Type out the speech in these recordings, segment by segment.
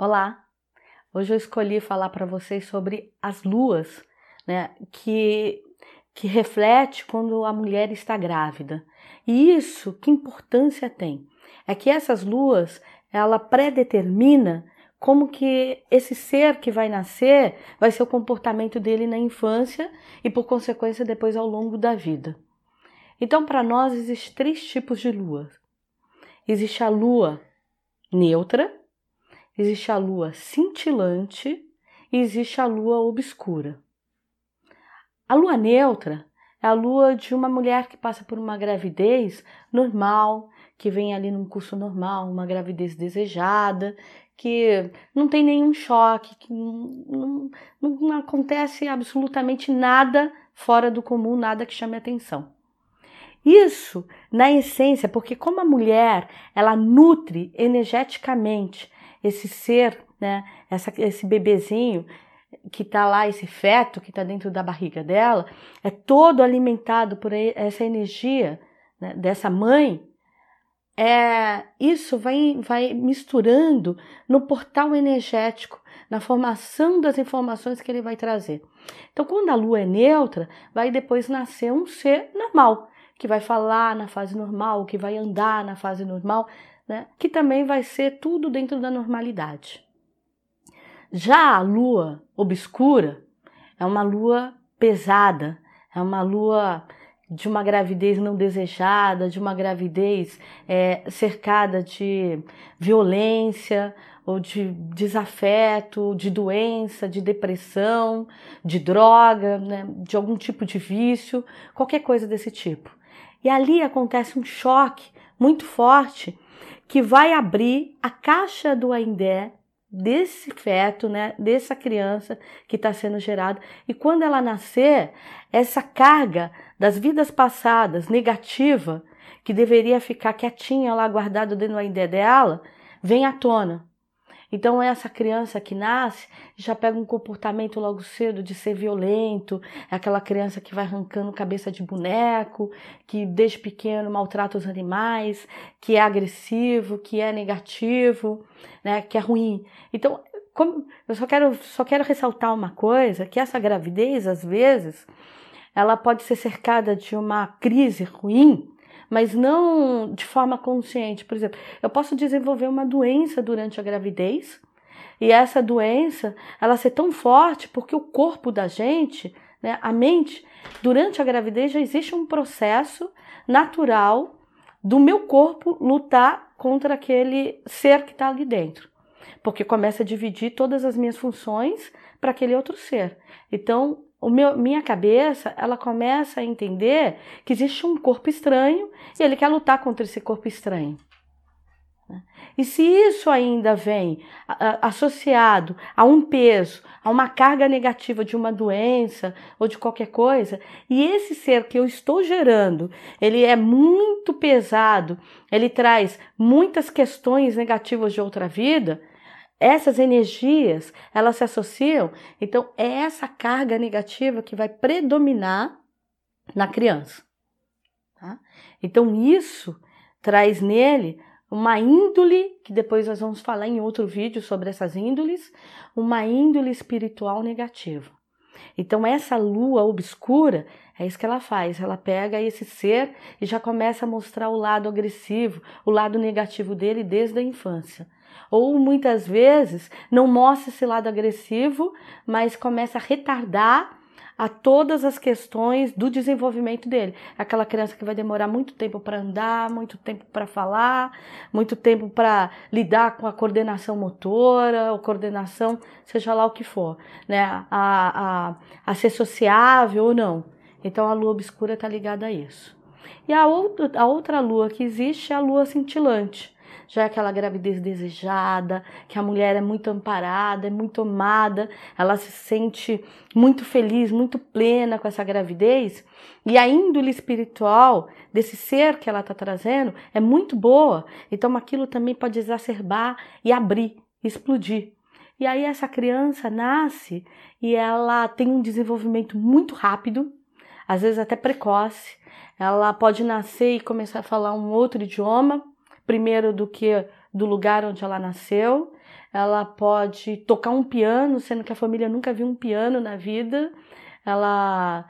Olá! Hoje eu escolhi falar para vocês sobre as luas, né, que, que reflete quando a mulher está grávida. E isso, que importância tem? É que essas luas, ela predetermina como que esse ser que vai nascer vai ser o comportamento dele na infância e por consequência depois ao longo da vida. Então, para nós existem três tipos de lua. Existe a lua neutra, existe a lua cintilante e existe a lua obscura. A lua neutra é a lua de uma mulher que passa por uma gravidez normal, que vem ali num curso normal, uma gravidez desejada, que não tem nenhum choque, que não, não, não acontece absolutamente nada fora do comum, nada que chame atenção. Isso, na essência, porque como a mulher, ela nutre energeticamente esse ser, né, essa, esse bebezinho que está lá, esse feto que está dentro da barriga dela, é todo alimentado por essa energia né, dessa mãe. É, isso vai, vai misturando no portal energético, na formação das informações que ele vai trazer. Então, quando a lua é neutra, vai depois nascer um ser normal, que vai falar na fase normal, que vai andar na fase normal, né? que também vai ser tudo dentro da normalidade. Já a lua obscura é uma lua pesada, é uma lua de uma gravidez não desejada, de uma gravidez é, cercada de violência ou de desafeto, de doença, de depressão, de droga, né, de algum tipo de vício, qualquer coisa desse tipo. E ali acontece um choque muito forte que vai abrir a caixa do Aindé desse feto, né, dessa criança que está sendo gerada. E quando ela nascer, essa carga das vidas passadas negativa, que deveria ficar quietinha lá guardada dentro do Aindé dela, vem à tona. Então, essa criança que nasce já pega um comportamento logo cedo de ser violento, é aquela criança que vai arrancando cabeça de boneco, que desde pequeno maltrata os animais, que é agressivo, que é negativo, né, que é ruim. Então, como, eu só quero, só quero ressaltar uma coisa, que essa gravidez, às vezes, ela pode ser cercada de uma crise ruim, mas não de forma consciente. Por exemplo, eu posso desenvolver uma doença durante a gravidez e essa doença ela ser tão forte porque o corpo da gente, né, a mente, durante a gravidez já existe um processo natural do meu corpo lutar contra aquele ser que está ali dentro. Porque começa a dividir todas as minhas funções para aquele outro ser. Então, o meu, minha cabeça ela começa a entender que existe um corpo estranho e ele quer lutar contra esse corpo estranho. Né? E se isso ainda vem associado a um peso, a uma carga negativa de uma doença ou de qualquer coisa, e esse ser que eu estou gerando, ele é muito pesado, ele traz muitas questões negativas de outra vida, essas energias, elas se associam, então é essa carga negativa que vai predominar na criança. Tá? Então isso traz nele uma índole, que depois nós vamos falar em outro vídeo sobre essas índoles, uma índole espiritual negativa. Então essa lua obscura é isso que ela faz, ela pega esse ser e já começa a mostrar o lado agressivo, o lado negativo dele desde a infância ou muitas vezes não mostra esse lado agressivo, mas começa a retardar a todas as questões do desenvolvimento dele. Aquela criança que vai demorar muito tempo para andar, muito tempo para falar, muito tempo para lidar com a coordenação motora, ou coordenação, seja lá o que for, né? A, a, a ser sociável ou não. Então a lua obscura está ligada a isso. E a outra, a outra lua que existe é a lua cintilante já é aquela gravidez desejada, que a mulher é muito amparada, é muito amada, ela se sente muito feliz, muito plena com essa gravidez, e a índole espiritual desse ser que ela está trazendo é muito boa, então aquilo também pode exacerbar e abrir, explodir. E aí essa criança nasce e ela tem um desenvolvimento muito rápido, às vezes até precoce. Ela pode nascer e começar a falar um outro idioma, primeiro do que do lugar onde ela nasceu. ela pode tocar um piano, sendo que a família nunca viu um piano na vida, ela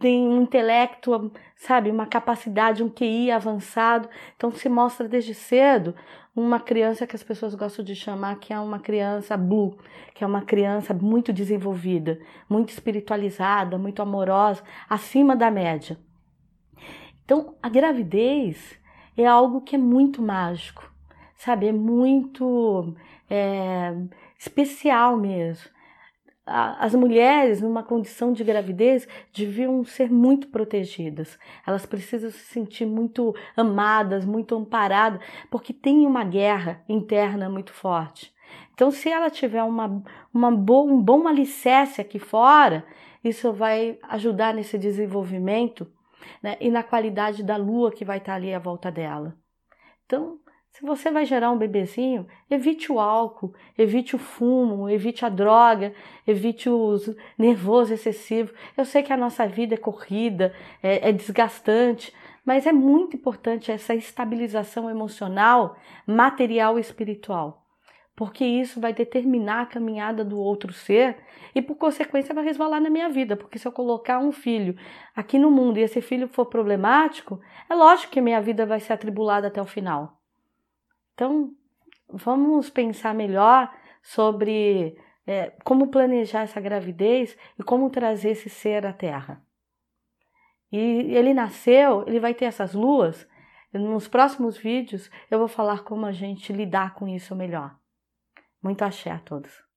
tem um intelecto, sabe, uma capacidade, um QI avançado. Então se mostra desde cedo uma criança que as pessoas gostam de chamar que é uma criança blue, que é uma criança muito desenvolvida, muito espiritualizada, muito amorosa, acima da média. Então a gravidez é algo que é muito mágico, sabe, é muito é, especial mesmo as mulheres numa condição de gravidez deviam ser muito protegidas. Elas precisam se sentir muito amadas, muito amparadas, porque tem uma guerra interna muito forte. Então, se ela tiver uma, uma um bom alicerce aqui fora, isso vai ajudar nesse desenvolvimento né, e na qualidade da lua que vai estar ali à volta dela. Então, se você vai gerar um bebezinho, evite o álcool, evite o fumo, evite a droga, evite o nervoso excessivo. Eu sei que a nossa vida é corrida, é, é desgastante, mas é muito importante essa estabilização emocional, material e espiritual, porque isso vai determinar a caminhada do outro ser e, por consequência, vai resvalar na minha vida. Porque se eu colocar um filho aqui no mundo e esse filho for problemático, é lógico que minha vida vai ser atribulada até o final. Então, vamos pensar melhor sobre é, como planejar essa gravidez e como trazer esse ser à Terra. E ele nasceu, ele vai ter essas luas. Nos próximos vídeos eu vou falar como a gente lidar com isso melhor. Muito axé a todos.